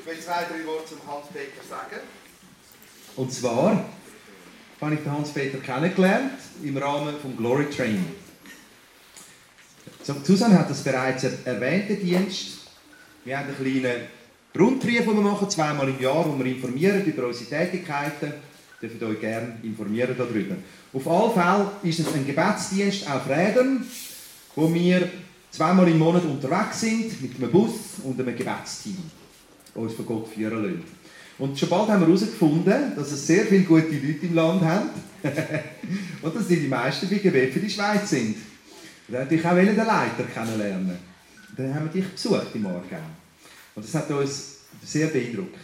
Ich will zwei, drei Worte zum Hans-Peter sagen. Und zwar habe ich den Hans-Peter kennengelernt im Rahmen des Glory Training. Susanne hat das bereits erwähnt, den Dienst. Wir haben einen kleinen Rundbrief, den wir machen, zweimal im Jahr, wo wir informieren über unsere Tätigkeiten. Ihr dürft euch gerne informieren darüber. Auf alle Fälle ist es ein Gebetsdienst auf Rädern, wo wir zweimal im Monat unterwegs sind mit einem Bus und einem Gebetsteam, uns von Gott führen lassen. Und schon bald haben wir herausgefunden, dass es sehr viele gute Leute im Land haben und dass die, die meisten bei Gebet für die Schweiz sind. Wir wollten natürlich auch den Leiter kennenlernen. Dann haben wir dich besucht im Morgen. Und das hat uns sehr beeindruckt.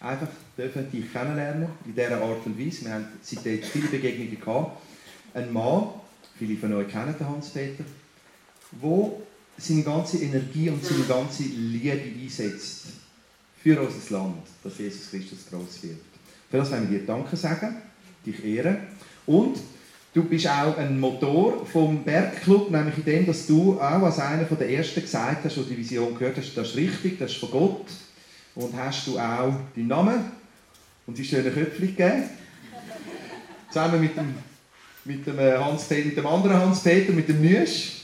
Einfach dürfen dich kennenlernen in dieser Art und Weise. Wir haben seitdem viele Begegnungen gehabt. Ein Mann, viele von euch kennen den Hans-Peter, der seine ganze Energie und seine ganze Liebe einsetzt für unser Land, dass Jesus Christus groß wird. Für das wollen wir dir Danke sagen, dich ehren. Und Du bist auch ein Motor vom Bergclub, nämlich in dem, dass du auch als einer der Ersten gesagt hast, der die Vision gehört hast, das ist richtig, das ist von Gott. Und hast du auch deinen Namen und die schönen Köpfe gegeben. Zusammen mit dem, mit dem, äh, Hans mit dem anderen Hans-Peter, mit dem Nüsch.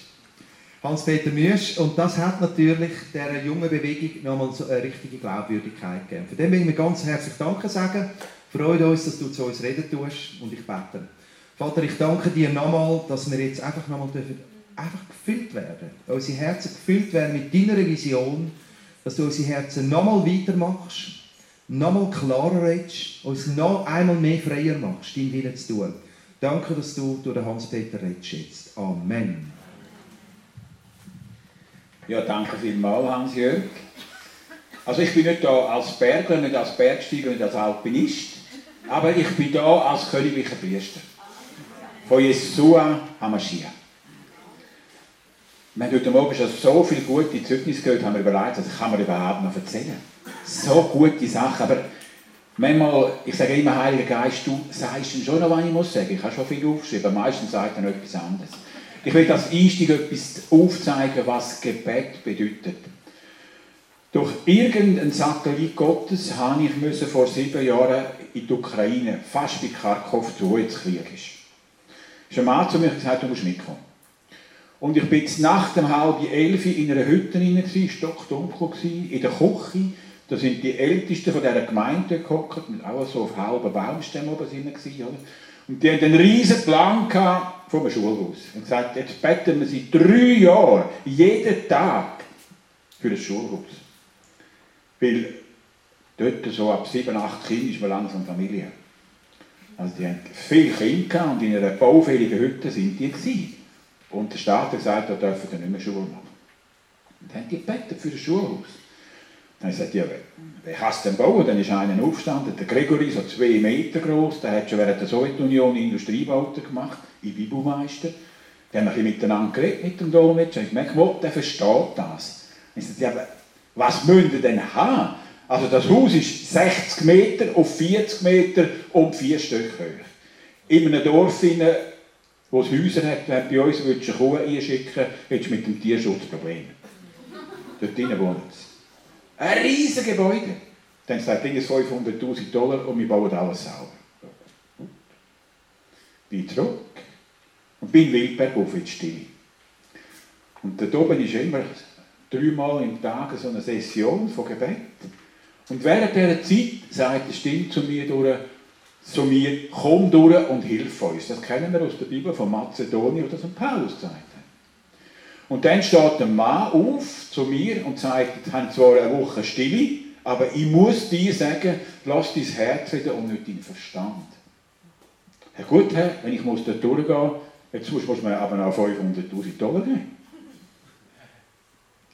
Hans-Peter Nüsch. Und das hat natürlich dieser jungen Bewegung nochmal so eine richtige Glaubwürdigkeit gegeben. Für den will ich mir ganz herzlich Danke sagen. Freut uns, dass du zu uns reden tust und ich bete. Vater, ich danke dir nochmal, dass wir jetzt einfach nochmal dürfen, einfach gefüllt werden. Unsere Herzen gefüllt werden mit deiner Vision, dass du unsere Herzen nochmal weitermachst, nochmal klarer redest, uns noch einmal mehr freier machst, deinen Willen zu tun. Danke, dass du durch den Hans-Peter redest jetzt. Amen. Ja, danke vielmals, Hans-Jörg. Also ich bin nicht da als Berger, nicht als Bergsteiger, nicht als Alpinist, aber ich bin da als königlicher Priester von Jesua HaMashiach. Wir haben heute Morgen schon so viele gute Zeugnisse gehört, haben wir überlegt, was kann man überhaupt noch erzählen. So gute Sachen, aber manchmal, ich sage immer, Heiliger Geist, du sagst schon noch, was ich muss sagen. Ich habe schon viel aufgeschrieben, meistens sagt er noch etwas anderes. Ich will als Einstieg etwas aufzeigen, was Gebet bedeutet. Durch irgendeinen Satellit Gottes habe ich vor sieben Jahren in die Ukraine, fast bei Kharkov, zu Ruhe zu kriegen ist ein Mann zu mir gesagt, du musst mitkommen. Und ich bin jetzt nach dem halb elf in einer Hütte rein, stockdunkel in der Küche. Da sind die Ältesten von dieser Gemeinde gehockt, auch so auf halben Baumstämmen oben drin? Und die hatten einen riesen Plan vom Schulhaus. Und gesagt, jetzt beten wir seit drei Jahren, jeden Tag, für das Schulhaus. Weil dort so ab sieben, acht Kindern ist man langsam Familie. Also die haben viele Kinder und in einer baufälligen Hütte sind die gewesen. Und der Staat hat gesagt, da dürfen sie nicht mehr Schule machen. Und dann haben die gebeten für das Schulhaus. Dann gesagt, ja, wer kann es denn bauen? Dann ist einer aufgestanden, der Gregory, so zwei Meter groß, der hat schon während der Sowjetunion Industriebauten gemacht, in Bibelmeister. Die haben ein miteinander geredet mit dem Dolmetscher. Ich merke, der versteht das. Ich sagte, ja, was müsst ihr denn haben? Also das Haus ist 60 Meter auf 40 Meter und vier Stück hoch. In einem Dorf, wo es Häuser hat, wenn bei uns würdest du eine Kuh einschicken, hättest du mit dem Tierschutz Probleme. Dort drinnen wohnen sie. Ein riesiges Gebäude. Dann sagt es 500'000 Dollar und wir bauen alles selber. Bin zurück und bin Wildberg auf jetzt still. Und dort oben ist immer dreimal im Tag so eine Session von Gebet. Und während dieser Zeit sagt eine Stimme zu mir durch, zu mir, komm durch und hilf uns. Das kennen wir aus der Bibel von Mazedonien oder von Paulus gesagt. Und dann steht ein Mann auf zu mir und sagt, ich habe zwar eine Woche Stille, aber ich muss dir sagen, lass dein Herz wieder und nicht deinen Verstand. Ja gut, Herr, wenn ich muss dort durchgehen jetzt muss man aber noch 500'000 Dollar geben.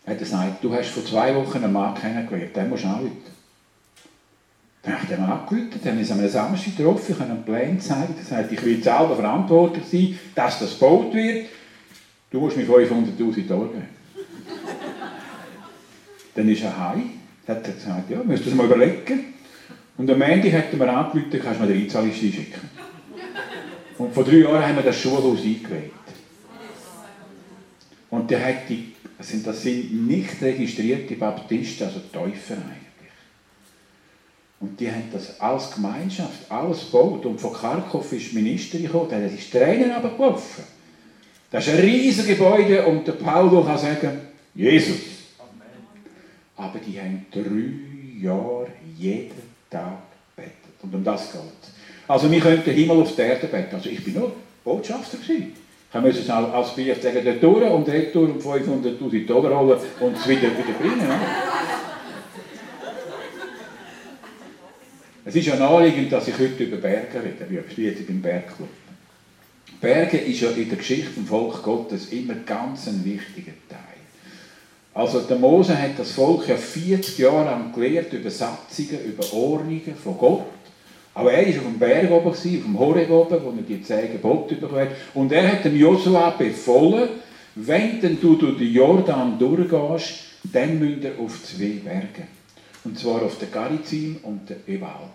Er gesagt, du hast vor zwei Wochen einen Mann kennengelernt, den musst du anrufen. Dann habe ich dem angerufen, dann haben wir am Samstag getroffen, ich habe einen Plan gezeigt, er sagt, ich will selber verantwortlich sein, dass das gebaut wird. Du musst mir 500'000 Dollar geben. dann ist er heim, hat er gesagt, ja, müsst ihr mal überlegen. Und am Ende hat er mir angerufen, kannst du mir den Einzahlungsliste schicken. Und vor drei Jahren haben wir das Schulhaus eingeweiht. Und der hat die, sind, das sind nicht registrierte Baptisten, also Täufer eigentlich. Und die haben das als Gemeinschaft alles gebaut. Und von Kharkov ist Minister gekommen, der die Tränen abgeworfen. Das ist ein riesiges Gebäude und der Paulo kann sagen, Jesus. Aber die haben drei Jahre jeden Tag gebetet. Und um das geht. Also wir könnten den Himmel auf die Erde beten. Also ich bin nur Botschafter gewesen. Ich musste es als Brief sagen, der durch und retour um 500'000 Dollar holen und es wieder, wieder bringen. Es ist ja naheliegend, dass ich heute über Berge rede. Ich bin jetzt im Bergclub. Berge ist ja in der Geschichte vom Volk Gottes immer ganz ein wichtiger Teil. Also der Mose hat das Volk ja 40 Jahre lang gelehrt über Satzungen, über Ordnungen von Gott. Aber er war auf dem Berg oben, auf dem Horeb oben, wo er die zehn Gebote bekommen. Und er hat dem Josua befohlen, wenn denn du durch den Jordan durchgehst, dann müsst ihr auf zwei Berge. Und zwar auf den Garizim und den Ebal.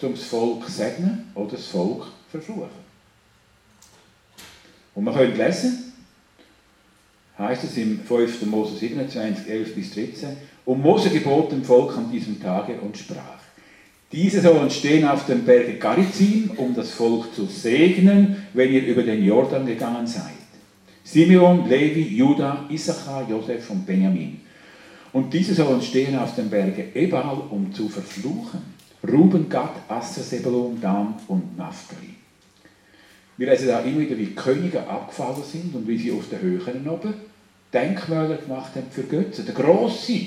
Um das Volk segnen oder das Volk verfluchen. Und man könnte lesen, heißt es im 5. Mose 27, 11 bis 13, und Mose gebot dem Volk an diesem Tage und sprach, diese sollen stehen auf dem Berge Garizim, um das Volk zu segnen, wenn ihr über den Jordan gegangen seid. Simeon, Levi, Judah, Issachar, Josef und Benjamin. Und diese sollen stehen auf dem Berge Ebal, um zu verfluchen. Ruben, Gad, Asser, Sebulun, Dan und Naphtali. Wir lesen da immer wieder, wie Könige abgefallen sind und wie sie auf den Höhen oben Denkmäler gemacht haben für Götzen. Der große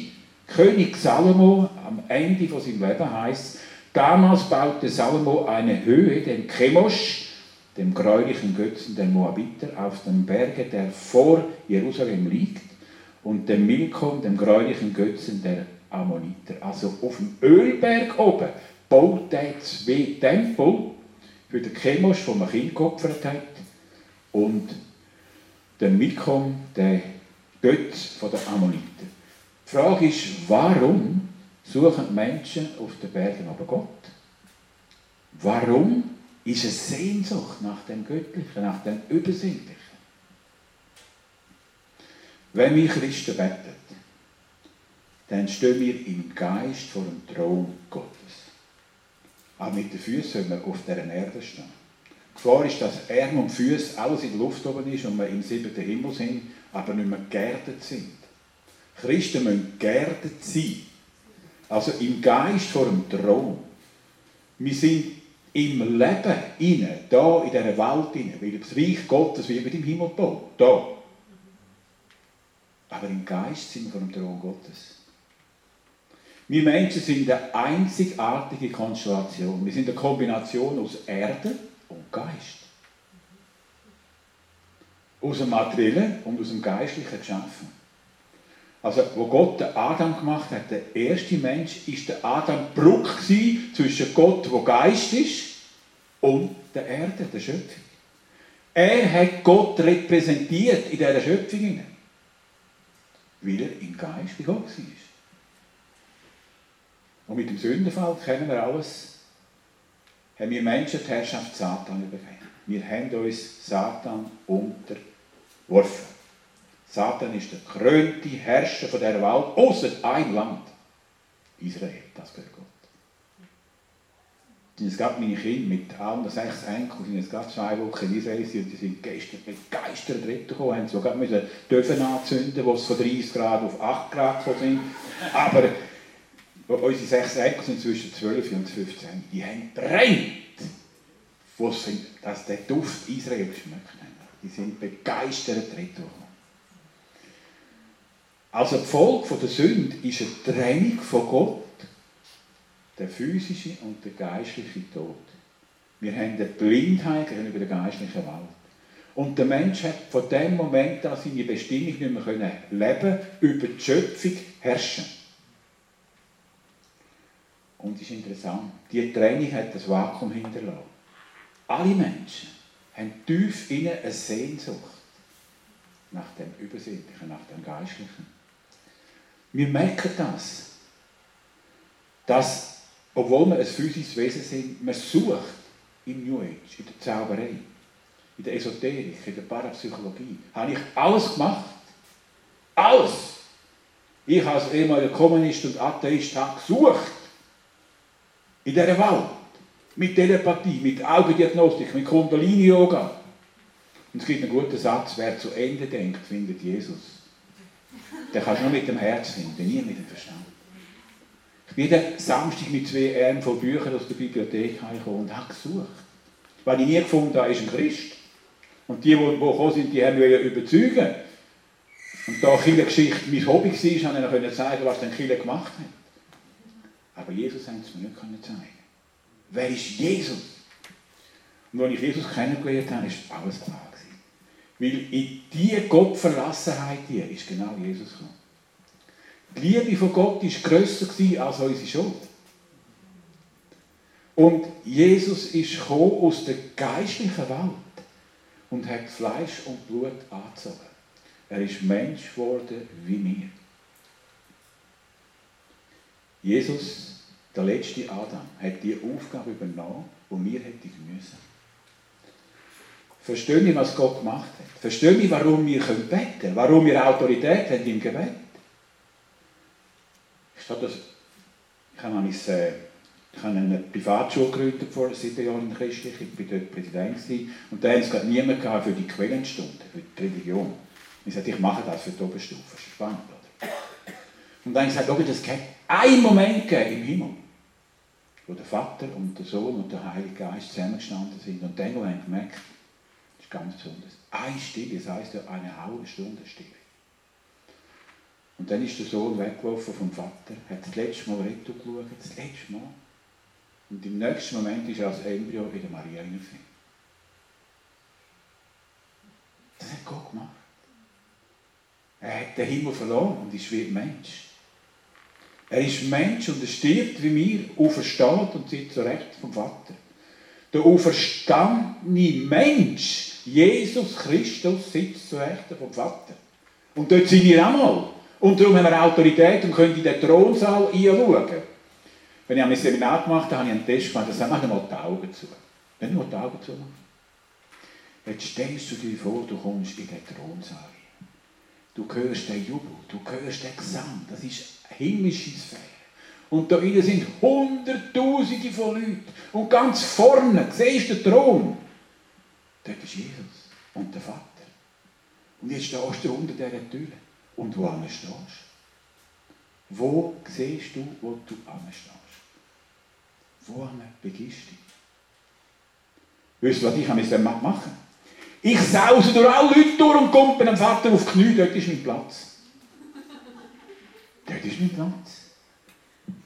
König Salomo am Ende von seinem Leben heißt, damals baute Salomo eine Höhe, den Chemosh, dem gräulichen Götzen der Moabiter, auf dem Berge, der vor Jerusalem liegt, und dem Milkom, dem gräulichen Götzen der Ammoniter. Also auf dem Ölberg oben baut er zwei Tempel für den Chemosh, den man Kind geopfert hat, und den Milkom, der Götz der Ammoniter. Die Frage ist, warum suchen Menschen auf den Bergen aber Gott? Warum ist es Sehnsucht nach dem Göttlichen, nach dem Übersinnlichen? Wenn wir Christen beten, dann stehen wir im Geist vor dem Thron Gottes. Aber mit den Füßen sollen wir auf dieser Erde stehen. Die Gefahr ist, dass Arm und Füße alles in der Luft oben ist und wir im siebten Himmel sind, aber nicht mehr geerdet sind. Christen müssen geerdet sein. Also im Geist vor dem Thron. Wir sind im Leben inne, da in dieser Welt inne, weil das Reich Gottes wird im Himmel gebaut. Da. Aber im Geist sind wir vor dem Thron Gottes. Wir Menschen sind eine einzigartige Konstellation. Wir sind eine Kombination aus Erde und Geist. Aus dem Materiellen und aus dem Geistlichen geschaffen. Also, wo Gott den Adam gemacht hat, der erste Mensch, ist der Adam Bruck zwischen Gott, wo Geist ist, und der Erde, der Schöpfung. Er hat Gott repräsentiert in dieser Schöpfung weil er im Geist bei Gott war. Und mit dem Sündenfall kennen wir alles, haben wir Menschen die Herrschaft Satan übergeben. Wir haben uns Satan unterworfen. Satan ist der krönte Herrscher von der Welt, außer ein Land. Israel, das gehört Gott. Und es gab meine Kinder mit allen sechs Enkeln, jetzt gerade zwei Wochen in Israel und die sind gestern begeistert gekommen, haben sogar müssen Döfen anzünden, wo es von 30 Grad auf 8 Grad gekommen sind. Aber unsere sechs Enkel sind zwischen 12 und 15, die haben brennt, dass der Duft Israel geschmeckt haben. Die sind begeistert gekommen. Also die Folge der Sünde ist eine Trennung von Gott der physische und der geistliche Tod. Wir haben eine Blindheit gegenüber der geistlichen Welt. Und der Mensch hat von dem Moment an seine Bestimmung nicht mehr leben, über die Schöpfung herrschen. Und es ist interessant, die Training hat das Vakuum hinterlassen. Alle Menschen haben tief innen eine Sehnsucht nach dem Übersinnlichen, nach dem Geistlichen. Wir merken das, dass obwohl wir ein physisches Wesen sind, man sucht im New Age, in der Zauberei, in der Esoterik, in der Parapsychologie, habe ich alles gemacht. Alles! Ich als ehemaliger Kommunist und Atheist habe gesucht In dieser Welt. Mit Telepathie, mit Augendiagnostik, mit Kundalini-Yoga. Und es gibt einen guten Satz, wer zu Ende denkt, findet Jesus. Den kannst du nur mit dem Herz finden, nie mit dem Verstand. Ich bin jeden Samstag mit zwei Armen von Büchern aus der Bibliothek gekommen und habe gesucht. Was ich nie gefunden habe, ist ein Christ. Und die, die, gekommen sind, die haben mich überzeugen. Und da Geschichte mein Hobby war, konnte ich zeigen, was dann Kille gemacht hat. Aber Jesus haben es mir nicht zeigen Wer ist Jesus? Und als ich Jesus kennengelernt habe, war alles klar. Weil in diese Gottverlassenheit hier ist genau Jesus gekommen. Die Liebe von Gott war grösser als unsere Schuld. Und Jesus ist aus der geistlichen Welt und hat Fleisch und Blut angezogen. Er ist Mensch geworden wie wir. Jesus, der letzte Adam, hat die Aufgabe übernommen, die wir hätten müssen. Verstehe ich, was Gott gemacht hat. Verstehe ich, warum wir beten können, warum wir Autorität haben im Gebet. Ich habe, mein, äh, ich habe eine Privatschule gegründet vor sieben Jahren in Christlich. Ich war dort Präsident. Und da haben es niemand für die Quellenstunde, für die Religion. Ich sagte, ich mache das für die Oberstufe. Das ist spannend? Und dann ich gesagt, das kann einen Moment im Himmel, wo der Vater und der Sohn und der Heilige Geist zusammengestanden sind. Und dann habe ich gemerkt, ganz besonders. Eine Stille, das heisst ja eine halbe Stunde Stille. Und dann ist der Sohn weggelaufen vom Vater, hat das letzte Mal Retto geschaut, das letzte Mal. Und im nächsten Moment ist er als Embryo in der Maria hineingefallen. Das hat Gott gemacht. Er hat den Himmel verloren und ist wie ein Mensch. Er ist Mensch und er stirbt wie wir, aufersteht und sitzt zurecht vom Vater. Der auferstandene Mensch Jesus Christus sitzt zu Rechten vom Vater. Und dort sind wir auch mal. Und darum haben wir Autorität und können in den Thronsaal einschauen. Wenn ich ein Seminar gemacht habe, habe ich einen Test gemacht, da sagen wir mal die Augen zu. Wenn wir die Augen zu machen. Jetzt stellst du dir vor, du kommst in den Thronsaal. Du hörst den Jubel, du hörst den Gesang. Das ist himmlische Sphäre. Und da innen sind Hunderttausende von Leuten. Und ganz vorne, siehst du den Thron. Dort ist Jesus und der Vater. Und jetzt stehst du unter dieser Tür. Und wo stehst du? Wo siehst du, wo du stehst? Wo begibst du dich? Weißt du, was ich machen musste? Ich sause durch alle Leute durch und komme dem Vater auf die Knie, dort ist mein Platz. Dort ist mein Platz.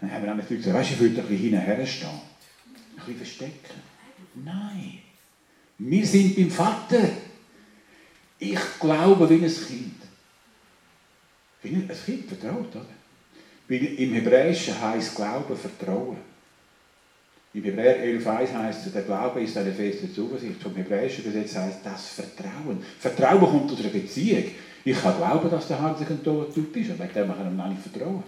Dann haben wir nämlich gesagt, weißt du, ich würde ein bisschen hinterher stehen. Ein bisschen verstecken. Nein. Wir sind beim Vater. Ich glaube wie ein Kind. Wie ein Kind vertraut, oder? Weil im Hebräischen heißt Glauben Vertrauen. Im Hebräer 11,1 heißt es, der Glaube ist eine feste Zuversicht. Vom Hebräischen Gesetz heißt das Vertrauen. Vertrauen kommt aus einer Beziehung. Ich kann glauben, dass der Heilige ein toller Typ ist, aber dem kann ich nicht vertrauen.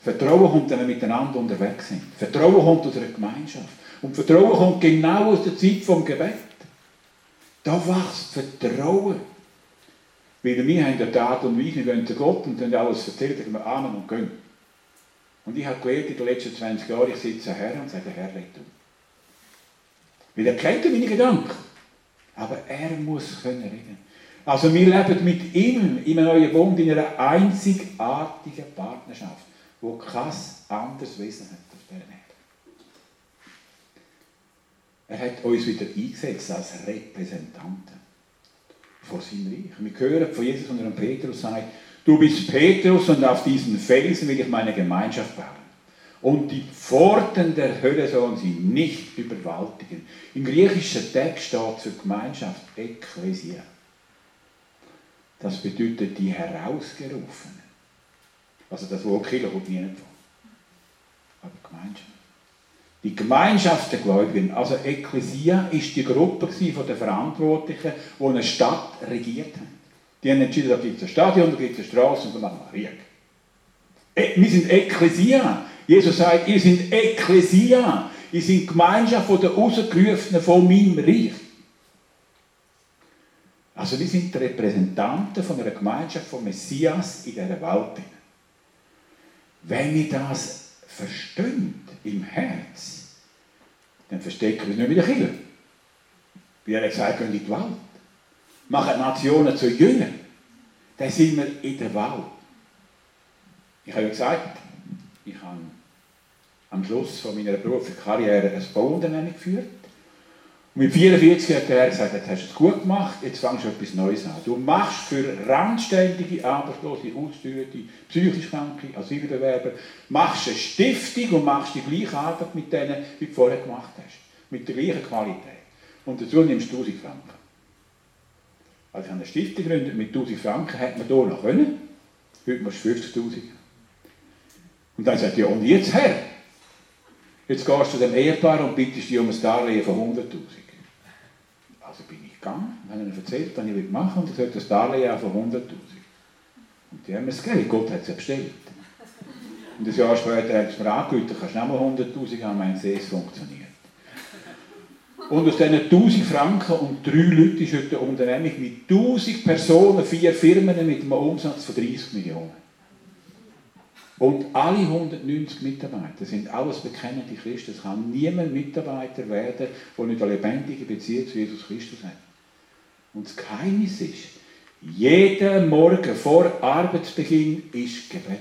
Vertrauen kommt, wenn wir miteinander unterwegs sind. Vertrauen kommt aus einer Gemeinschaft. Und Vertrauen kommt genau aus der Zeit vom Gebet. Da wächst Vertrauen. Weil wir haben der Tat und Weise, wir zu Gott und dann alles erzählt, wir Amen und gehen. Und ich habe gelernt in den letzten 20 Jahren, ich sitze her und sage, Herr, red du. Weil er kennt meine Gedanken. Aber er muss können reden. Also wir leben mit ihm in einem neuen Bund in einer einzigartigen Partnerschaft, wo kein anderes Wesen hat auf dieser Erde. Er hat uns wieder eingesetzt als Repräsentanten vor seinem Reich. Wir hören von Jesus und von Petrus sagt, du bist Petrus und auf diesen Felsen will ich meine Gemeinschaft bauen. Und die Pforten der Hölle sollen sie nicht überwältigen. Im griechischen Text steht für Gemeinschaft Ekklesia. Das bedeutet die Herausgerufenen. Also das Wort Kirche kommt nie vor. Aber Gemeinschaft. Die Gemeinschaft der Gläubigen, also Ekklesia, ist die Gruppe der Verantwortlichen, die eine Stadt regiert haben. Die haben entschieden, da gibt es ein Stadion, da gibt es eine Straße und dann machen wir Krieg. E, wir sind Ekklesia. Jesus sagt, ihr seid Ekklesia. Ihr seid Gemeinschaft der Rausgerufenen von meinem Reich. Also wir sind die Repräsentanten von einer Gemeinschaft von Messias in dieser Welt. Wenn wir das verstehen im Herz, dann verstecken wir es nicht mit der Kirche. Wie er gesagt hat, in die Welt. Machen Nationen zu Jüngern. Dann sind wir in der Welt. Ich habe gesagt, ich habe am Schluss von meiner beruflichen Karriere ein Bauunternehmen geführt. Und mit 44 hat er gesagt, jetzt hast du es gut gemacht, jetzt fangst du etwas Neues an. Du machst für randständige, Arbeitslose, Aussteuerte, psychisch Kranke, Asylbewerber, machst eine Stiftung und machst die gleiche Arbeit mit denen, wie du vorher gemacht hast. Mit der gleichen Qualität. Und dazu nimmst du 1000 Franken. Also ich eine Stiftung gegründet mit 1000 Franken, hätte man hier noch können. Heute musst du 50'000 Und dann sagt er, ja, und jetzt Herr? Jetzt gehst du dem Ehepaar und bittest dich um ein Darlehen von 100'000. Also bin ich gegangen, habe ihnen erzählt, was ich machen will, und er sagt, das Darlehen von 100'000. Und die haben mir das Gott hat es ja bestellt. Und ein Jahr später hat es mir du kannst nicht mal 100'000 haben, mein See, es funktioniert. Und aus diesen 1000 Franken und drei Leuten ist heute eine Unternehmung mit 1000 Personen, vier Firmen mit einem Umsatz von 30 Millionen. Und alle 190 Mitarbeiter sind alles bekennende Christen. Es kann niemand Mitarbeiter werden, der nicht eine lebendige Beziehung zu Jesus Christus hat. Und das Geheimnis ist, jeden Morgen vor Arbeitsbeginn ist Gebet.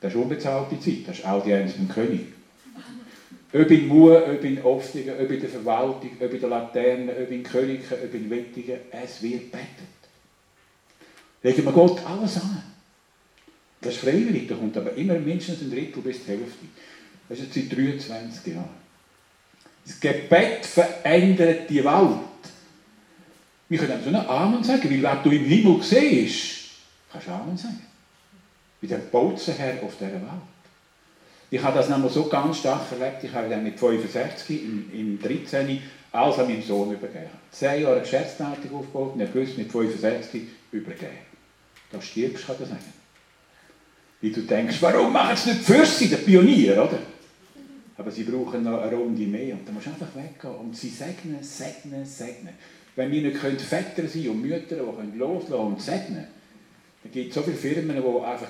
Das ist unbezahlte Zeit, das ist Audienz mit dem König. Ob in Mur, ob in Oftigen, ob in der Verwaltung, ob in der Laterne, ob in Königen, ob in Wettigen, es wird betet. Legen wir Gott alles an. Das ist freiwillig, da kommt aber immer mindestens ein Drittel bis die Hälfte. Das ist jetzt seit 23 Jahren. Das Gebet verändert die Welt. Wir können so einen Amen sagen, weil wenn du im Himmel siehst, kannst du Amen sagen. Wie der Bauzenherr auf dieser Welt. Ich habe das nämlich so ganz stark erlebt, ich habe dann mit 65, im, im 13. alles an meinen Sohn übergeben. Zehn Jahre Geschäftsleitung aufgebaut und er gewusst, mit 65 übergeben. Da stirbst, kann ich sagen. Wie du denkst, warum machen sie nicht für sie, der Pionier, oder? Aber sie brauchen noch eine Runde mehr und dann musst du einfach weggehen und sie segnen, segnen, segnen. Wenn wir nicht können Väter sein und Mütter, die können loslassen und segnen, dann gibt es so viele Firmen, die einfach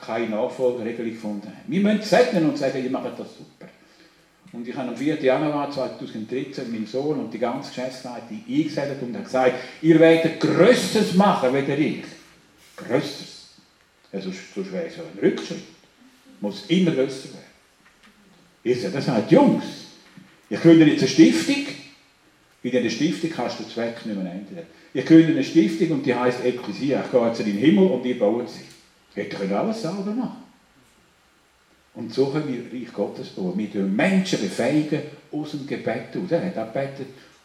keine Nachfolgeregelung gefunden haben. Wir müssen segnen und sagen, ihr macht das super. Und ich habe am 4. Januar 2013 meinen Sohn und die ganze Geschäftsleitung eingesetzt und gesagt, ihr werdet Größeres machen, wie ich. Größeres. Ja, sonst, sonst wäre es ja ein Rückschritt. Muss immer grösser werden. Ich sage, das sagt Jungs, ich gründe jetzt eine Stiftung. In dieser Stiftung kannst du den Zweck nicht mehr ändern. Ich gründe eine Stiftung und die heisst Ekklesia. Ich gehe jetzt in den Himmel und ihr baut sie. Hätte können alles selber machen. Und so können wir Reich Gottes bauen. Wir tun Menschen befähigen aus dem Gebet aus. Er hat auch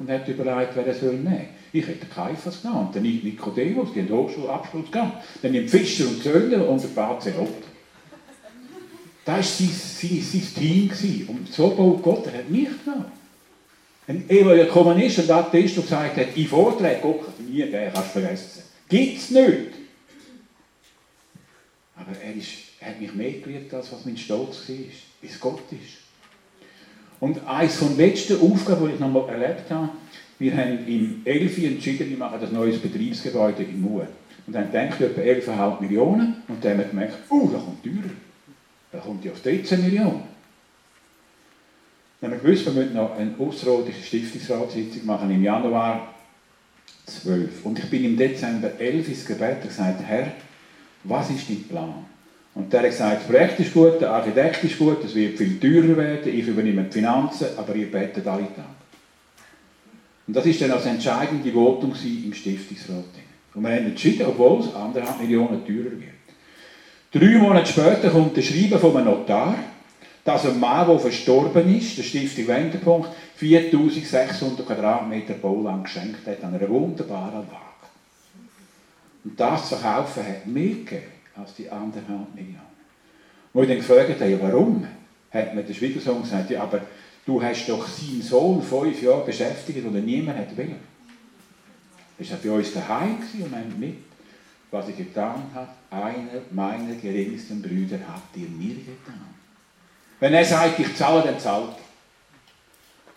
und hat überlegt, wer er soll nehmen Ich hätte Kaiphas genommen, dann Nikodemus, die haben Hochschulabschluss gehabt. Dann nimmt Fischer und Zöllner und der Bazelot. Das war sein, sein, sein Team. Und so baut Gott, er hat mich genommen. Ein ehemaliger Kommunist und Atheist, der gesagt hat, ich Vorträge, Gott nie gegeben, kannst du vergessen. Gibt es nicht. Aber er, ist, er hat mich mehr geliebt, als was mein Stolz war, wie es Gott ist. Und eines von den letzten Aufgaben, die ich noch mal erlebt habe, wir haben im 11 entschieden, wir machen das neues Betriebsgebäude in Mur. Und dann denkt etwa 11,5 Millionen und dann haben wir gemerkt, oh, das kommt teurer. Da kommt ja auf 13 Millionen. Dann haben wir gewusst, wir müssen noch eine außerordentliche Stiftungsratssitzung machen im Januar 12. Und ich bin im Dezember 11 ins Gebet und gesagt, Herr, was ist dein Plan? Und der hat gesagt, das Projekt ist gut, der Architekt ist gut, es wird viel teurer werden, ich übernehme die Finanzen, aber ihr betet alle Tage. Und das war dann das entscheidende Votum im Stiftungsrat. Und wir haben entschieden, obwohl es anderthalb Millionen teurer wird. Drei Monate später kommt ein Schreiben von einem Notar, dass ein Mann, der verstorben ist, der Stiftung Wendepunkt, 4600 Quadratmeter Bauland geschenkt hat an einer wunderbaren Lage. Und das zu verkaufen hat mehr gegeben als die anderthalb Millionen. Wo ich dann gefragt habe, warum, hat mir der Schwiegersohn gesagt, ja, aber du hast doch seinen Sohn fünf Jahre beschäftigt und er niemand hat will. Er war bei uns daheim und meint mit, was ich getan habe, einer meiner geringsten Brüder hat dir mir getan. Wenn er sagt, ich zahle, dann zahlt er.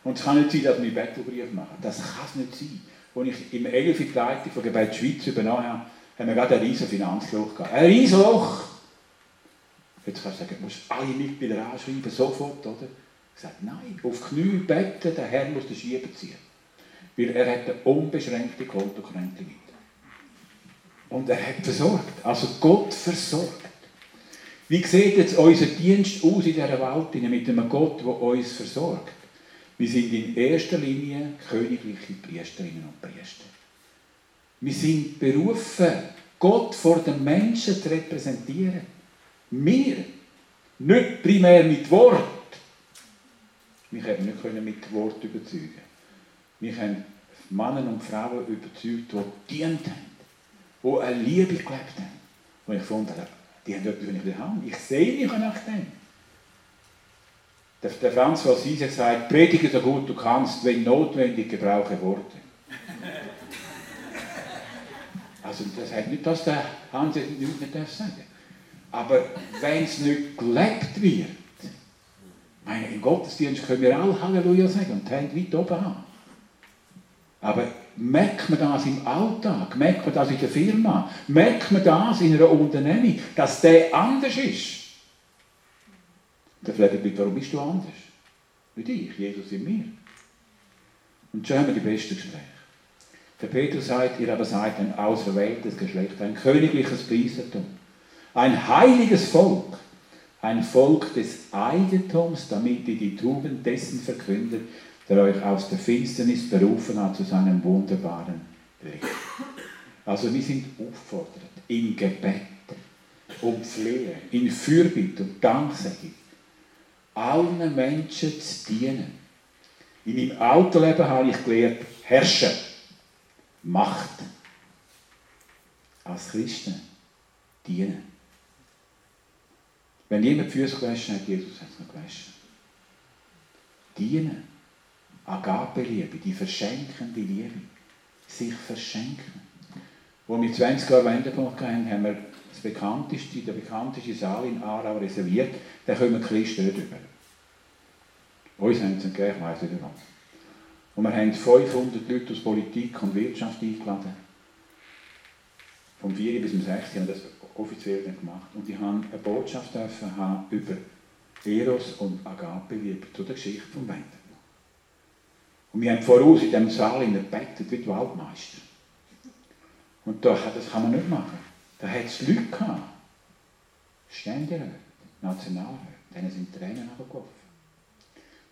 Und es kann nicht sein, dass wir Bettelbrief machen. Das kann es nicht sein. Als ich im 11. die Leitung von Gebet Schweiz übernommen habe, haben wir gerade ein riesen Finanzloch gehabt. Ein riesen Loch! Jetzt kannst du sagen, du musst alle Mitglieder anschreiben, sofort, oder? Ich sage, nein, auf Knie beten, der Herr muss den Schieber ziehen. Weil er hat eine unbeschränkte Kontokränkte mit. Und er hat versorgt. Also Gott versorgt. Wie sieht jetzt unser Dienst aus in dieser Welt mit einem Gott, der uns versorgt? Wir sind in erster Linie königliche Priesterinnen und Priester. Wir sind berufen, Gott vor den Menschen zu repräsentieren. Wir. Nicht primär mit Wort. Wir können nicht mit Wort überzeugen. Wir haben Männer und Frauen überzeugt, die dient haben, die eine Liebe gelebt haben. Und ich fand, die haben etwas in der Hand. Ich sehe mich nach dem. Der, Franz von Assisi gesagt, predige so gut du kannst, wenn notwendig, gebrauche Worte. Also das heißt nicht, dass der Hans nicht mehr sagen Aber wenn es nicht gelebt wird, meine, im Gottesdienst können wir alle Halleluja sagen und die Hände weit oben haben. Aber merkt man das im Alltag, merkt man das in der Firma, merkt man das in einer Unternehmung, dass der anders ist. Dann fragt mich, warum bist du anders? Nicht ich, Jesus in mir. Und schon haben wir die besten Gespräche. Der Petrus sagt, ihr aber seid ein auserwähltes Geschlecht, ein königliches Priestertum, ein heiliges Volk, ein Volk des Eigentums, damit ihr die Tugend dessen verkündet, der euch aus der Finsternis berufen hat zu seinem wunderbaren Licht. Also wir sind aufgefordert, in Gebet, um Flehen, in Fürbitte und Danksagung, allen Menschen zu dienen. In meinem Autoleben habe ich gelernt, herrschen, Macht. Als Christen dienen. Wenn jemand die Füße gewaschen hat, Jesus hat es noch gewaschen. Dienen. Agape-Liebe, die verschenkende Liebe. Sich verschenken. Wo wir 20 Jahre Wendepunkt hatten, haben wir das bekannteste, der bekannteste Saal in Aarau reserviert. Da kommen Christen nicht über. Uns haben sie gegeben, ich weiss nicht warum. Und wir haben 500 Leute aus Politik und Wirtschaft eingeladen. Vom 4 bis zum 6 haben das offiziell gemacht. Und die haben eine Botschaft dürfen haben über Eros und Agape-Liebe zu der Geschichte vom Wendel. Und wir haben voraus in diesem Saal in der gebetet wie die Waldmeister. Und da, das kann man nicht machen. Da hat es Leute gehabt, Ständeräte, Nationalräte, denen sind Tränen nachgelaufen.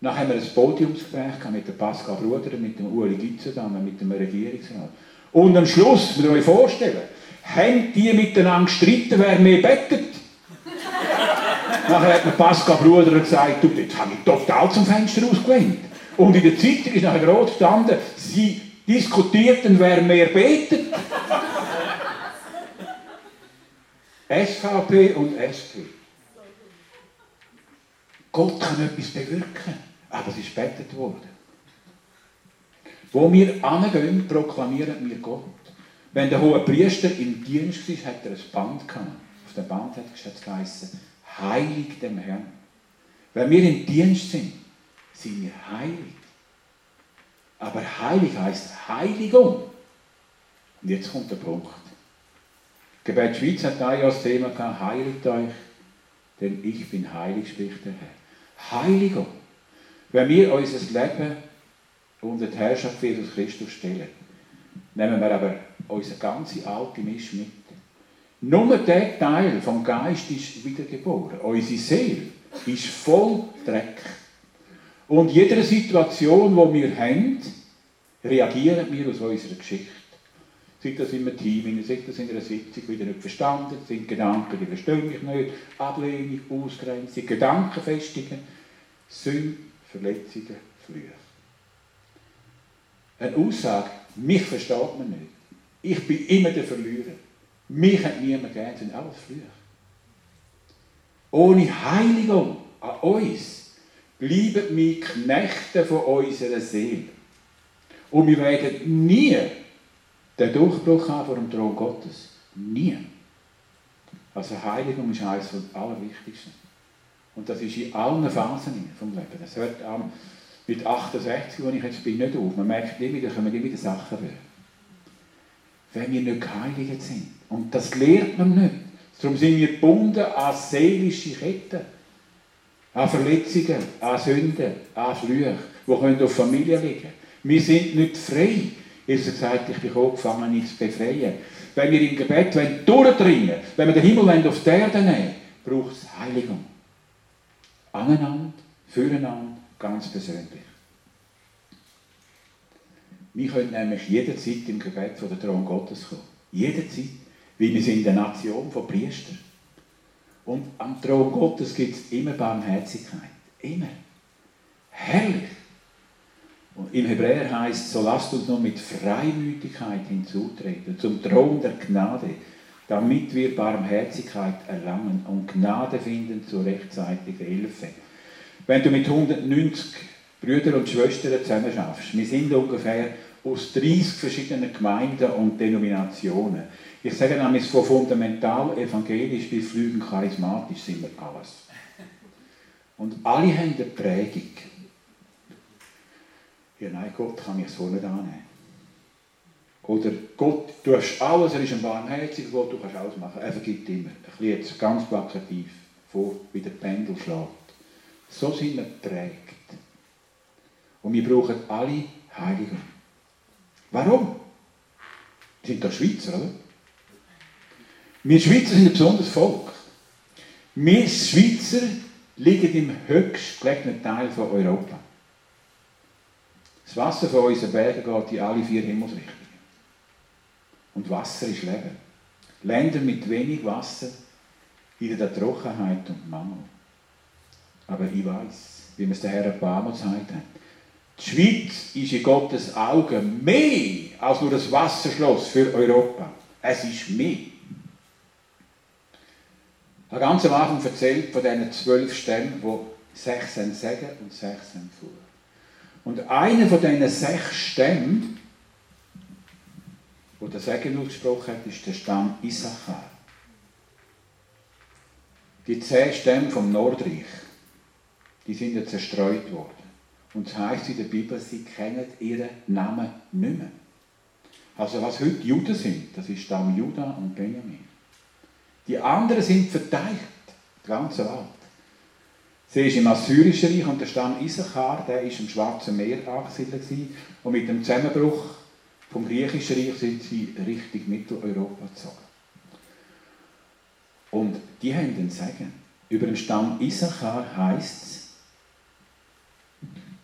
Dann haben wir ein Podiumsgespräch mit dem Pascal Bruder, mit dem Uli Gitzendamm, mit dem Regierungsrat. Und am Schluss, müsst ihr euch vorstellen, haben die miteinander gestritten, wer mehr bettet. Nachher hat mir Pascal Bruder gesagt, du, jetzt habe ich total zum Fenster ausgelehnt. Und in der Zeitung ist nachher groß gestanden, sie diskutierten, wer mehr betet. SVP und SP. Gott kann etwas bewirken, aber es ist betet worden. Wo wir angehen, proklamieren wir Gott. Wenn der hohe Priester im Dienst war, hat er ein Band gehabt. Auf dem Band hat es geheißen, heilig dem Herrn. Wenn wir im Dienst sind, sind wir heilig. Aber heilig heißt Heiligung. Und jetzt kommt der Punkt. Gebet Schweiz hat da ja das Thema gehabt, heiligt euch, denn ich bin heilig, spricht der Herr. Heiligung. Wenn wir unser Leben unter die Herrschaft Jesus Christus stellen, nehmen wir aber unsere ganze alte Misch mit. Nur der Teil vom Geist ist wiedergeboren. Unsere Seele ist voll Dreck. Und jede Situation, die wir haben, reagieren wir aus unserer Geschichte. Sei das in einem Team, sei das in einer Sitzung, wieder nicht verstanden, sind Gedanken, die verstehen mich nicht, Ablehnung, Ausgrenzung, Gedankenfestungen, Sünde, Verletzungen, Flüche. Eine Aussage, mich versteht man nicht. Ich bin immer der Verlierer. Mich hat niemand gern, sind alles Flüche. Ohne Heiligung an uns bleiben wir Knechte von unserer Seele. Und wir werden nie den Durchbruch haben vor dem Thron Gottes. Nie. Also Heiligung ist eines von Allerwichtigsten. Und das ist in allen Phasen vom Leben. Das hört an mit 68, wo ich jetzt bin, nicht auf. Man merkt immer wieder, kommen immer wieder Sachen wieder. Wenn wir nicht geheiligt sind. Und das lernt man nicht. Darum sind wir gebunden an seelische Ketten, an Verletzungen, an Sünden, an Flüche, die auf Familie liegen können. Wir sind nicht frei. Jesus gesagt, ich bin gefangen, nicht zu befreien. Wenn wir im Gebet durchdringen wenn wir den Himmel auf die Erde nehmen braucht es Heiligung. Aneinander, füreinander, ganz persönlich. Wir können nämlich jederzeit im Gebet vor den Thron Gottes kommen. Jederzeit. Weil wir sind eine Nation von Priestern. Und am Thron Gottes gibt es immer Barmherzigkeit. Immer. Herrlich. Und im Hebräer heißt so lasst uns nun mit Freimütigkeit hinzutreten zum Thron der Gnade, damit wir Barmherzigkeit erlangen und Gnade finden zur rechtzeitigen Hilfe. Wenn du mit 190 Brüdern und Schwestern zusammen schaffst, wir sind ungefähr aus 30 verschiedenen Gemeinden und Denominationen. Ich sage nämlich, von fundamental evangelisch bis flügend charismatisch sind wir alles. Und alle haben eine Prägung. Ja, nein, Gott kann mich so nicht annehmen. Oder Gott, du hast alles, er ist ein barmherziger Gott, du kannst alles machen. Er vergibt immer. Ich bisschen jetzt ganz plakativ vor, wie der Pendel schlägt. So sind wir geprägt. Und wir brauchen alle Heiligung. Warum? Wir sind doch Schweizer, oder? Wir Schweizer sind ein besonderes Volk. Wir Schweizer liegen im höchst gelegenen Teil von Europa. Das Wasser von unseren Bergen geht in alle vier Himmelsrichtungen. Und Wasser ist Leben. Länder mit wenig Wasser in der Trockenheit und Mangel. Aber ich weiß, wie mir es der Herr Mal gesagt hat, die Schweiz ist in Gottes Augen mehr als nur das Wasserschloss für Europa. Es ist mehr. Ich habe ganz am Anfang erzählt von diesen zwölf Stämmen, die sechs sind Segen und sechs sind Furcht. Und einer von diesen sechs Stämmen, der Segen ausgesprochen hat, ist der Stamm Issachar. Die zehn Stämme vom Nordreich, die sind ja zerstreut worden. Und es heißt in der Bibel, sie kennen ihren Namen nicht mehr. Also was heute Juden sind, das ist Stamm Juda und Benjamin. Die anderen sind verteilt, die ganze Welt. Sie ist im Assyrischen Reich und der Stamm Issachar, der ist im Schwarzen Meer angesiedelt und mit dem Zusammenbruch vom Griechischen Reich sind sie Richtung Mitteleuropa gezogen. Und die haben den Segen. Über den Stamm Issachar heißt es,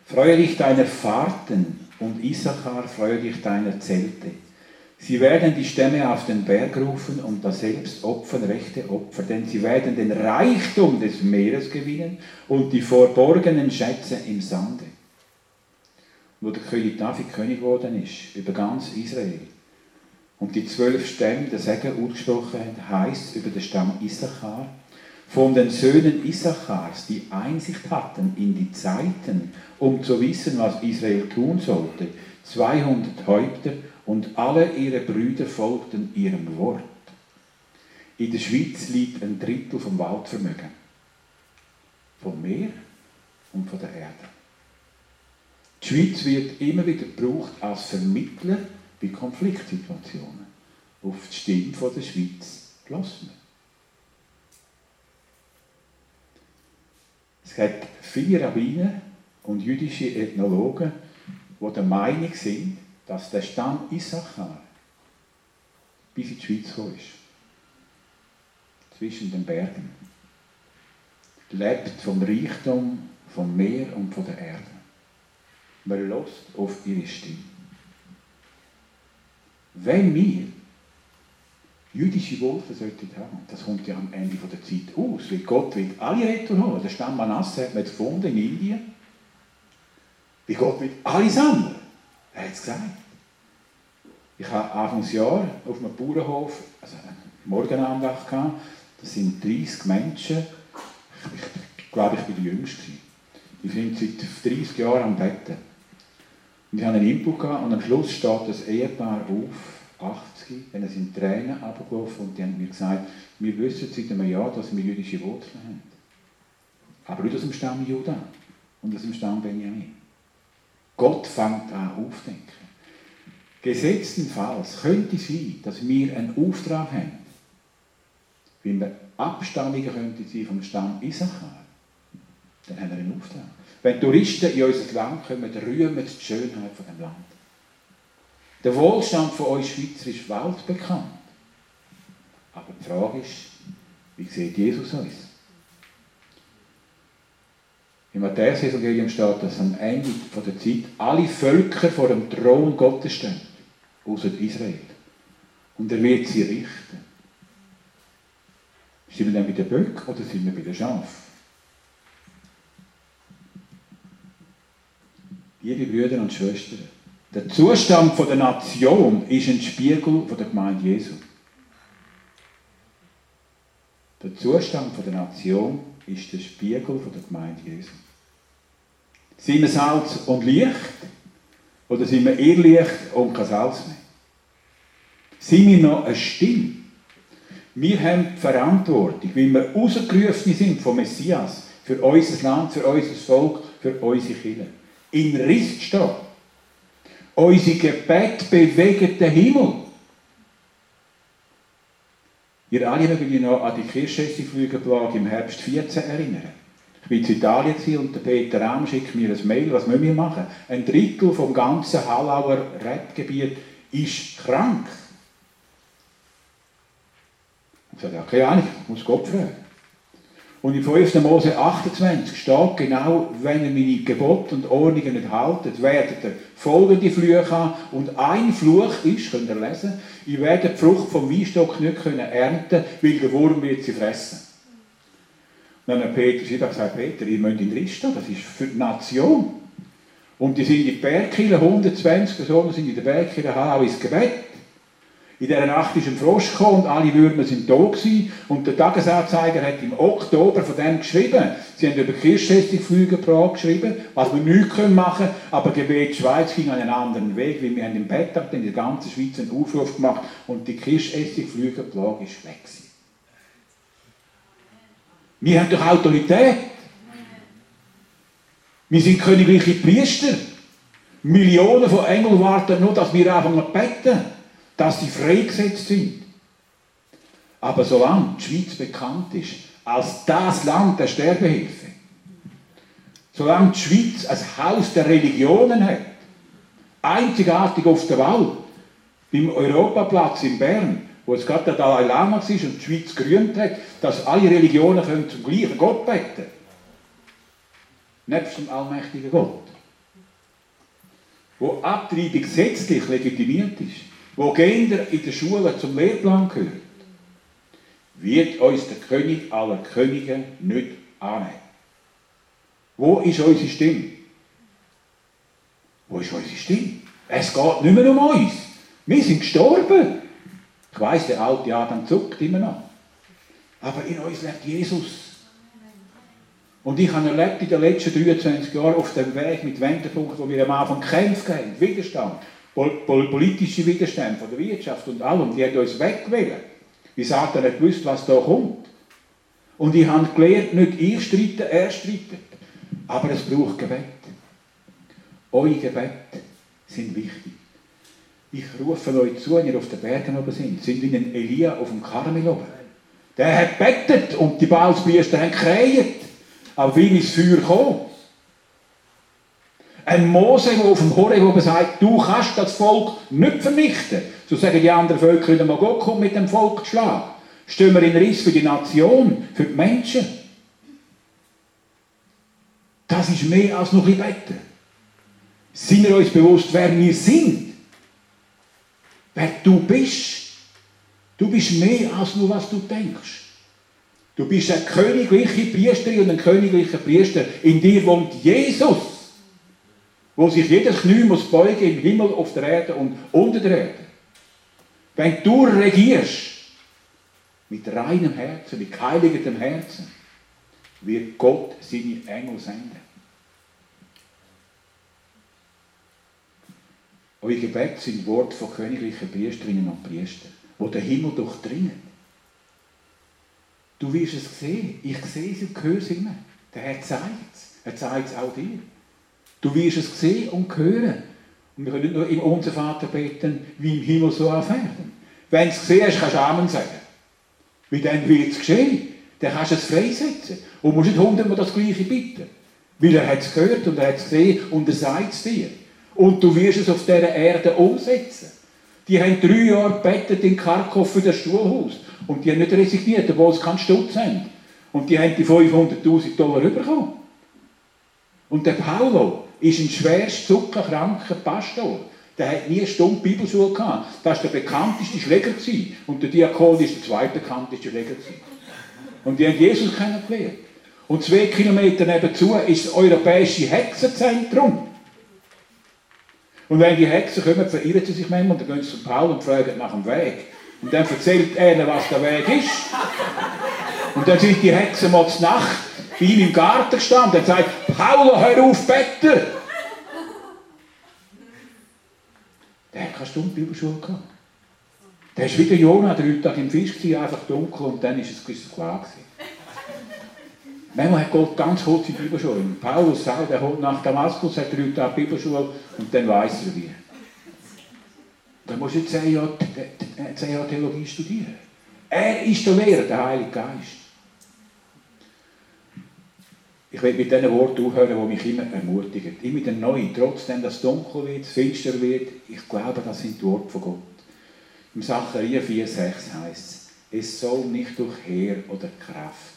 Freue dich deiner Fahrten und Issachar, freue dich deiner Zelte. Sie werden die Stämme auf den Berg rufen und da selbst opfern, rechte Opfer, denn sie werden den Reichtum des Meeres gewinnen und die verborgenen Schätze im Sande. Wo der König David König geworden ist, über ganz Israel. Und die zwölf Stämme der Segen ausgesprochen haben, heißt über den Stamm Issachar, von den Söhnen Issachars, die Einsicht hatten in die Zeiten, um zu wissen, was Israel tun sollte, 200 Häupter und alle ihre Brüder folgten ihrem Wort. In der Schweiz liegt ein Drittel vom Waldvermögen. Vom Meer und von der Erde. Die Schweiz wird immer wieder gebraucht als Vermittler bei Konfliktsituationen. Auf die Stimme der Schweiz gelassen. Es gibt viele Rabbiner und jüdische Ethnologen, die der Meinung sind, dass der Stamm Issachar bis in die Schweiz gekommen ist. Zwischen den Bergen. Lebt vom Reichtum, vom Meer und von der Erde. Man lässt auf ihre Stimme. Wenn wir jüdische Wurzeln sollten haben, das kommt ja am Ende der Zeit aus, weil Gott will alle Retter holen. Der Stamm Manasse hat man gefunden in Indien. Wie Gott will alle sammeln. Er hat es gesagt. Ich habe Anfangsjahr auf einem Bauernhof also eine Morgenandacht gehabt. Das sind 30 Menschen. Ich, ich glaube, ich war der Jüngste. Die sind seit 30 Jahren am Betten. Und ich habe einen Input gehabt und am Schluss steht das Ehepaar auf, 80, dann sind Tränen abgelaufen und die haben mir gesagt, wir wissen seit einem Jahr, dass wir jüdische Wurzeln haben. Aber nicht aus dem Stamm Juda und aus dem Stamm Benjamin. Gott fängt an aufdenken. Gesetztenfalls könnte es sein, dass wir einen Auftrag haben, wie wir Abstammungen könnten sein vom Stamm Issachar, dann haben wir einen Auftrag. Wenn Touristen in unser Land kommen, rühmen die Schönheit von dem Land. Der Wohlstand von uns Schweizer ist weltbekannt. Aber die Frage ist, wie sieht Jesus uns? Im Matthäus-Evangelium steht, dass am Ende der Zeit alle Völker vor dem Thron Gottes stehen, außer Israel. Und er wird sie richten. Sind wir dann bei den Böcken oder sind wir bei den Schafen? Liebe Brüder und Schwestern, der Zustand der Nation ist ein Spiegel der Gemeinde Jesu. Der Zustand der Nation ist der Spiegel der Gemeinde Jesu. Sind wir Salz und Licht oder sind wir Irrlicht und kein Salz mehr? Sind wir noch eine Stimme? Wir haben die Verantwortung, weil wir rausgerufen sind vom Messias, für unser Land, für unser Volk, für unsere Kinder. In Riss stehen. Unsere Gebet bewegen den Himmel. Ihr alle mögt euch noch an die Kirschessigflügelplage im Herbst 14 erinnern. Ich war in Italien und der Peter Rahm schickt mir ein Mail, was müssen wir machen? Ein Drittel vom ganzen Hallauer Rebgebiet ist krank. Ich sage, ja, keine Ahnung, ich muss Gott fragen. Und in 5. Mose 28 steht genau, wenn ihr meine Gebote und Ordnungen nicht haltet, werdet ihr folgende Flüche haben. Und ein Fluch ist, könnt ihr lesen, ihr werdet die Frucht vom Weinstock nicht können ernten, weil der Wurm wird sie fressen. Und dann hat Peter gesagt, Peter, ihr müsst in Rista, das ist für die Nation. Und die sind in die Bergkirche, 120 Personen sind in der Bergkirche, haben auch ins Gebet. In dieser Nacht ist ein Frosch gekommen und alle Würmer sind da gewesen. Und der Tagesanzeiger hat im Oktober von dem geschrieben. Sie haben über Kirchfestigflüge geschrieben, was wir nicht machen können. Aber Gebet Schweiz ging einen anderen Weg, weil wir haben im Bett in der ganzen Schweiz einen Aufruf gemacht und die Kirchessigflüge ist weg gewesen. Wir haben doch Autorität. Wir sind königliche Priester. Millionen von Engeln warten nur, dass wir einfach mal beten dass sie freigesetzt sind. Aber solange die Schweiz bekannt ist als das Land der Sterbehilfe, solange die Schweiz ein Haus der Religionen hat, einzigartig auf der Welt, beim Europaplatz in Bern, wo es gerade der Dalai Lama ist und die Schweiz gerühmt hat, dass alle Religionen können zum gleichen Gott beten Nebst dem allmächtigen Gott. Wo Abtreibung gesetzlich legitimiert ist wo Kinder in der Schule zum Lehrplan gehört, wird uns der König aller Könige nicht annehmen. Wo ist unsere Stimme? Wo ist unsere Stimme? Es geht nicht mehr um uns. Wir sind gestorben. Ich weiss, der alte Adam zuckt immer noch. Aber in uns lebt Jesus. Und ich habe erlebt in den letzten 23 Jahren auf dem Weg mit Wendepunkten, wo wir am Anfang gekämpft haben, Widerstand, politische Widerstände von der Wirtschaft und allem, die hat uns weggewählt. Wie sagt er nicht gewusst, was da kommt. Und ich habe gelernt, nicht ich streite, er streitet. Aber es braucht Gebet. Eure Gebete sind wichtig. Ich rufe euch zu, wenn ihr auf den Bergen oben seid. Sind wie ein Elia auf dem Karmel oben. Der hat bettet und die Baalspriester haben gekräht. Aber wie ins Feuer kommt. Ein Mose, der auf dem Horeb oben sagt, du kannst das Volk nicht vernichten. So sagen die anderen Völker wieder mal, Gott kommt mit dem Volk schlagen. Stehen wir in Riss für die Nation, für die Menschen. Das ist mehr als noch ein Betten. Sind wir uns bewusst, wer wir sind? Wer du bist? Du bist mehr als nur, was du denkst. Du bist eine königliche Priesterin und ein königlicher Priester. In dir wohnt Jesus wo sich jedes Knie muss beugen im Himmel, auf der Erde und unter der Erde. Wenn du regierst, mit reinem Herzen, mit heiligendem Herzen, wird Gott seine Engel senden. Eure Gebet sind Worte von königlichen Priesterinnen und Priestern, wo der Himmel durchdringen. Du wirst es sehen. Ich sehe es und höre es immer. Der Herr zeigt es. Er zeigt es auch dir. Du wirst es sehen und hören. Und wir können nicht nur im Unser Vater beten, wie im Himmel so auf Erden. Wenn du es gesehen hast, kannst du Amen sagen. Weil dann wird es geschehen. Dann kannst du es freisetzen. Und musst nicht hundertmal das Gleiche bitten. Weil er hat es gehört und er hat es gesehen und er sagt es dir. Und du wirst es auf dieser Erde umsetzen. Die haben drei Jahre bettet in Kharkov für das Stuhlhaus. Und die haben nicht resigniert, obwohl sie keinen Stutz haben. Und die haben die 500'000 Dollar bekommen. Und der Paulo ist ein schwerst zuckerkranker Pastor. Der hat nie eine Stunde Bibelschule gehabt. Das war der bekannteste Schläger. Gewesen. Und der Diakon ist der zweitbekannteste Schläger. Gewesen. Und die haben Jesus kennengelernt. Und zwei Kilometer nebenzu ist das europäische Hexenzentrum. Und wenn die Hexen kommen, verirren sie sich manchmal und dann gehen sie zu Paul und fragen nach dem Weg. Und dann erzählt er, was der Weg ist. Und dann sind die Hexen mal zur Nacht bei ihm im Garten gestanden und sagt, Paul, hör auf, betten! Der hat keine Stunde Bibelschule gehabt. Der ist wie der Jonah, drei Tage im Fisch, einfach dunkel und dann ist es klar gewesen. Manchmal hat Gott ganz kurze Bibelschule. Paulus sagt, der holt nach Damaskus, hat drei Tage Bibelschule und dann weiß er wie. Da musst du zehn Jahre Theologie studieren. Er ist der Lehrer, der Heilige Geist. Ich will mit diesen Worten aufhören, die mich immer ermutigen. Immer wieder neu, trotzdem, dass es dunkel wird, finster wird, ich glaube, das sind die Worte von Gott. Im Sacharja 4,6 heißt es, es soll nicht durch Heer oder Kraft,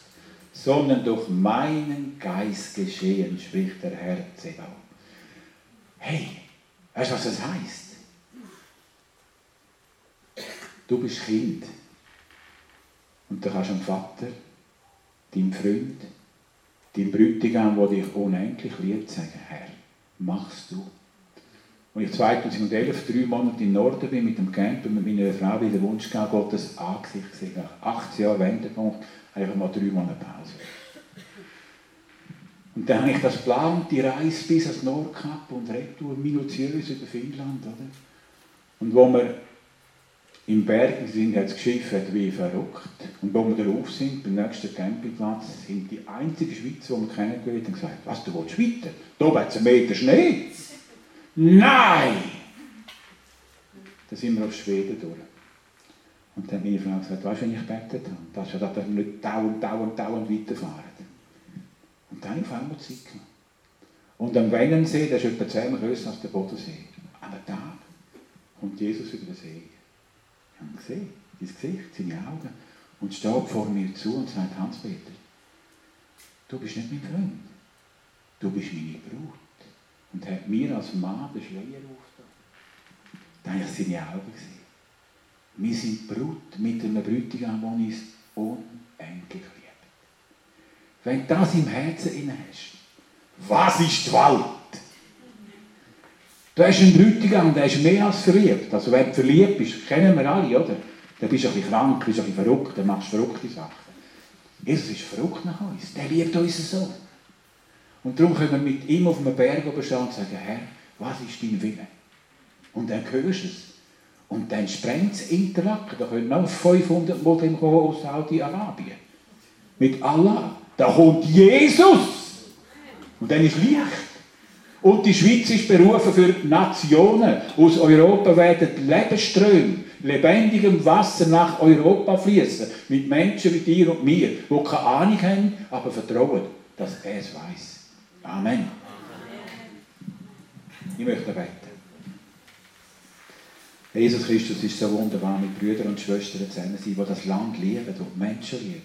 sondern durch meinen Geist geschehen, spricht der Herr Zebau. Hey, weißt du, was das heißt? Du bist Kind. Und du kannst dem Vater, deinem Freund, deinem Bräutigam, der dich unendlich liebt, sagen, Herr, machst du. Als ich 2011 drei Monate im Norden bin mit dem Camp und mit meiner Frau wieder Wunsch gehabt, Gottes Angesicht gesehen. Nach 18 Jahren Wendepunkt einfach mal drei Monate Pause. Und dann habe ich das geplant, die Reise bis ans Nordkap und retour minutiös über Finnland. Oder? Und wo wir im Bergen sind, hat es geschiffert wie verrückt. Und wo wir drauf sind, beim nächsten Campingplatz, sind die einzigen Schweizer, die wir kennengelernt haben, gesagt, was, du willst weiter? Da hat es einen Meter Schnee. Nein! Dann sind wir auf Schweden durch. Und dann hat meine Frau gesagt, weißt du, wenn ich gebetet habe, dass wir nicht dauernd, dauernd, dauernd weiterfahren. Und dann auf einmal Zeit gehabt. Und am Wennensee, der ist etwa zehnmal größer als der Bodensee, an einem Tag kommt Jesus über den See. Gesehen, sein Gesicht, seine Augen. Und steht vor mir zu und sagt, Hans-Peter, du bist nicht mein Freund, du bist meine Brut. Und hat mir als Mann den Schleier aufgetan. Da habe ich seine Augen gesehen. Wir sind Brut mit einem Bräutigam, der uns unendlich liebt. Wenn du das im Herzen hast, was ist die Welt? Du hast einen Bräutigam, der ist mehr als verliebt. Also du verliebt bist, kennen wir alle, oder? Dann bist du ein bisschen krank, bist ein bisschen verrückt, dann machst du verrückte Sachen. Jesus ist verrückt nach uns. Der liebt uns so. Und darum können wir mit ihm auf einem Berg oben stehen und sagen, Herr, was ist dein Wille? Und dann hörst du es. Und dann sprengt es Interlaken. Da können noch 500 Muslimen aus Saudi-Arabien. Mit Allah. Da kommt Jesus. Und dann ist Licht. Und die Schweiz ist berufen für Nationen. Aus Europa werden Lebensströme, lebendigem Wasser nach Europa fließen. Mit Menschen wie dir und mir, die keine Ahnung haben, aber vertrauen, dass er es weiß. Amen. Ich möchte beten. Jesus Christus ist so wunderbar mit Brüdern und Schwestern zusammen sein, die das Land lieben und Menschen lieben.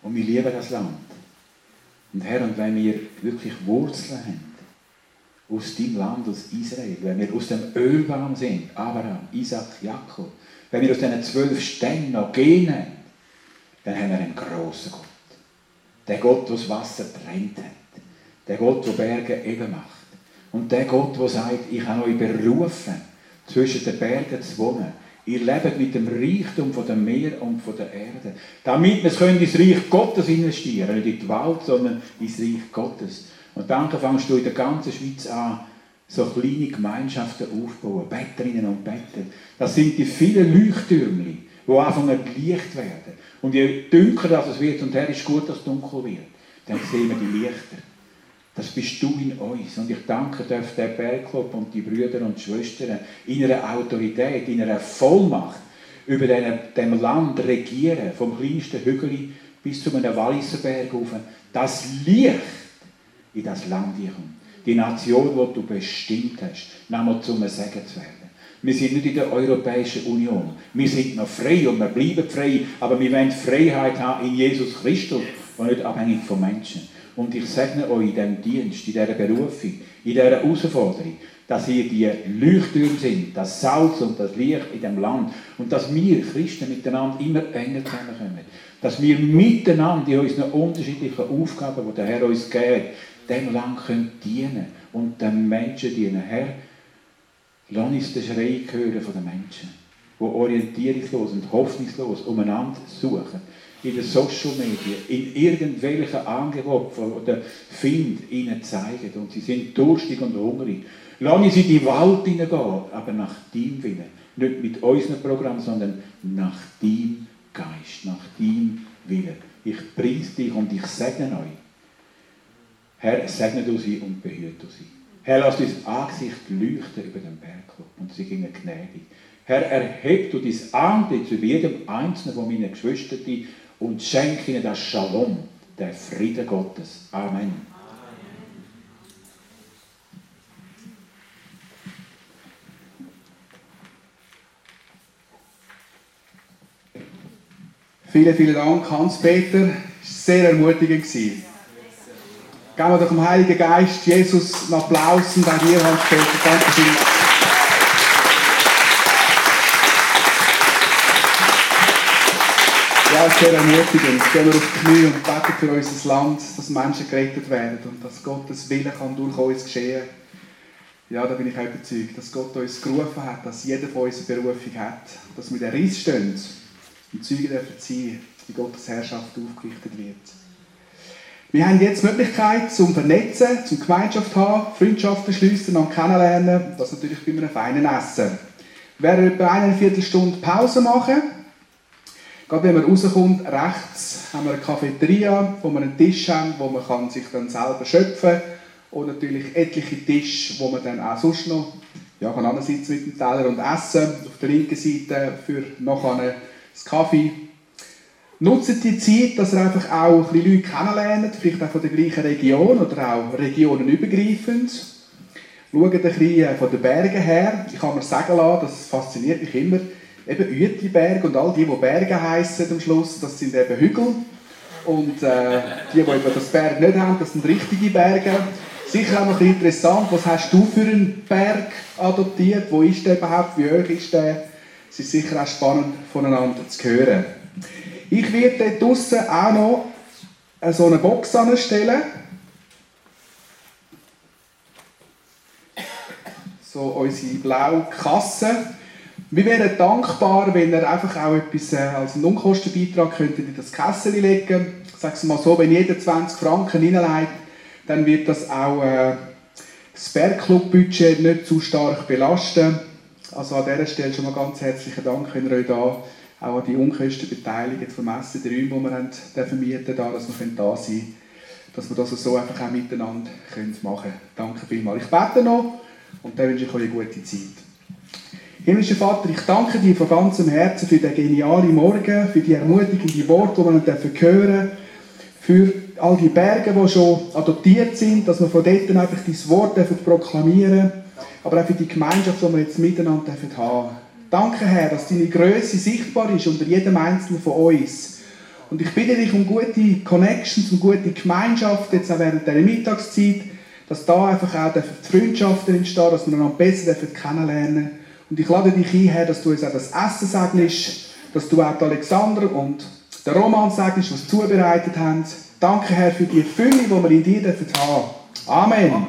Und wir lieben das Land. Und Herr, und wenn wir wirklich Wurzeln haben, aus deinem Land, aus Israel, wenn wir aus dem Ölbaum sind, Abraham, Isaac, Jakob, wenn wir aus diesen zwölf Stämmen noch gehen dann haben wir einen grossen Gott. Der Gott, der das Wasser trennt hat. Der Gott, der Berge eben macht. Und der Gott, der sagt, ich habe euch berufen, zwischen den Bergen zu wohnen. Ihr lebt mit dem Reichtum von dem Meer und von der Erde. Damit wir es ins Reich Gottes investieren Nicht in die Welt, sondern ins Reich Gottes. Und dann fangst du in der ganzen Schweiz an, so kleine Gemeinschaften aufzubauen. Betterinnen und Better. Das sind die vielen Leuchttürme, die anfangen Licht werden. Und je dunkler es wird, und Herr ist gut, dass es dunkel wird, dann sehen wir die Lichter. Das bist du in uns. Und ich danke darf der Bergclub und die Brüder und Schwestern in ihrer Autorität, in ihrer Vollmacht über dem Land regieren, vom kleinsten Hügel bis zu einem Walliser Berg rauf, das Licht in das Land kommt. Die Nation, die du bestimmt hast, nochmal zum Segen zu werden. Wir sind nicht in der Europäischen Union. Wir sind noch frei und wir bleiben frei, aber wir wollen Freiheit haben in Jesus Christus und nicht abhängig von Menschen. Und ich segne euch in diesem Dienst, in dieser Berufung, in dieser Herausforderung, dass ihr die Leuchttürme sind, das Salz und das Licht in dem Land und dass wir Christen miteinander immer enger zusammenkommen. Dass wir miteinander in unseren unterschiedlichen Aufgaben, die der Herr uns gibt, dem Land können dienen und den Menschen dienen. Herr, lass uns den Schrei hören von den Menschen, die orientierungslos und hoffnungslos umeinander suchen in den Social Media, in irgendwelchen Angeboten, die der Find ihnen zeigen. Und sie sind durstig und hungrig. Lass uns in die Welt hineingehen, aber nach deinem Willen. Nicht mit unserem Programm, sondern nach deinem Geist, nach deinem Willen. Ich preise dich und ich segne euch. Herr, segne du sie und behüte sie. Herr, lass dein Angesicht leuchten über den Berg und sie gingen gnädig. Herr, erheb du dein Antlitz über jedem einzelnen von meinen Geschwistern und schenke ihnen das Shalom, der Friede Gottes. Amen. Vielen, vielen Dank, Hans-Peter. Es war sehr ermutigend. Geben wir doch dem Heiligen Geist Jesus einen Applaus und auch dir, Hans-Peter. Danke vielmals. Ja, sehr ermutigend. Gehen wir auf die Knie und beten für unser Land, dass Menschen gerettet werden und dass Gottes Wille kann durch uns geschehen Ja, da bin ich auch überzeugt, dass Gott uns gerufen hat, dass jeder von uns eine Berufung hat, dass wir den Riss stehen und Zeugen dürfen sein, wie Gottes Herrschaft aufgerichtet wird. Wir haben jetzt die Möglichkeit zum Vernetzen, zum Gemeinschaft haben, Freundschaften schließen und kennenlernen. Das natürlich bei einem feinen Essen. Wir werden etwa eine Viertelstunde Pause machen. Gerade wenn man rauskommt, rechts haben wir eine Cafeteria, wo wir einen Tisch haben, wo man kann sich dann selber schöpfen kann. Und natürlich etliche Tische, wo man dann auch sonst noch ja, kann mit dem Teller und essen. Auf der linken Seite für nachher das Kaffee. Nutzt die Zeit, dass ihr einfach auch ein Leute kennenlernt, vielleicht auch von der gleichen Region oder auch regionenübergreifend. Schaut ein bisschen von den Bergen her. Ich kann mir sagen lassen, das fasziniert mich immer, eben Uetiberg und all die, die Berge heißen am Schluss, das sind eben Hügel. Und äh, die, die eben das Berg nicht haben, das sind richtige Berge. Sicher auch noch interessant, was hast du für einen Berg adoptiert? Wo ist der überhaupt? Wie hoch ist der? Es ist sicher auch spannend, voneinander zu hören. Ich werde dort draussen auch noch so eine Box anstellen. So unsere blaue Kasse. Wir wären dankbar, wenn ihr einfach auch etwas äh, als einen Unkostenbeitrag könntet in das Kessel legen Ich mal so, wenn jeder 20 Franken hineinlegt, dann wird das auch äh, das Bergclub-Budget nicht zu stark belasten. Also an dieser Stelle schon mal ganz herzlichen Dank, wenn ihr euch da auch an die Unkostenbeteiligung vom Essen, die Räume, die wir haben, vermieten da, dass wir da sein können, dass wir das so einfach auch miteinander machen können. Danke vielmals. Ich bete noch und dann wünsche ich euch eine gute Zeit. Himmlischer Vater, ich danke dir von ganzem Herzen für den genialen Morgen, für die ermutigenden Worte, die wir hören dürfen, für all die Berge, die schon adoptiert sind, dass wir von dort einfach dein Wort proklamieren dürfen aber auch für die Gemeinschaft, die wir jetzt miteinander haben dürfen. Danke, Herr, dass deine Größe sichtbar ist unter jedem Einzelnen von uns. Und ich bitte dich um gute Connections, um gute Gemeinschaft, jetzt auch während dieser Mittagszeit, dass da einfach auch Freundschaften entstehen, dass wir einander besser kennenlernen Und ich lade dich ein, Herr, dass du uns auch das Essen segnest, dass du auch Alexander und den Roman segnest, was zubereitet haben. Danke, Herr, für die Fülle, die wir in dir haben dürfen. Amen. Amen.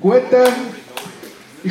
Gute